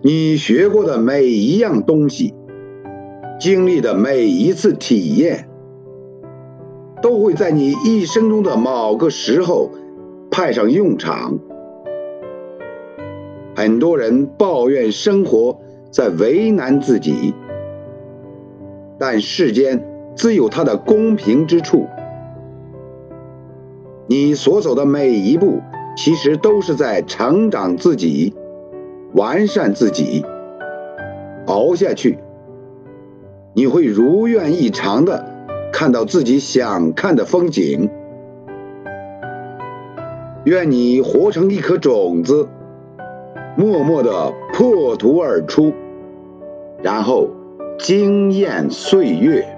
你学过的每一样东西，经历的每一次体验，都会在你一生中的某个时候派上用场。很多人抱怨生活在为难自己，但世间自有它的公平之处。你所走的每一步，其实都是在成长自己。完善自己，熬下去，你会如愿以偿的看到自己想看的风景。愿你活成一颗种子，默默的破土而出，然后惊艳岁月。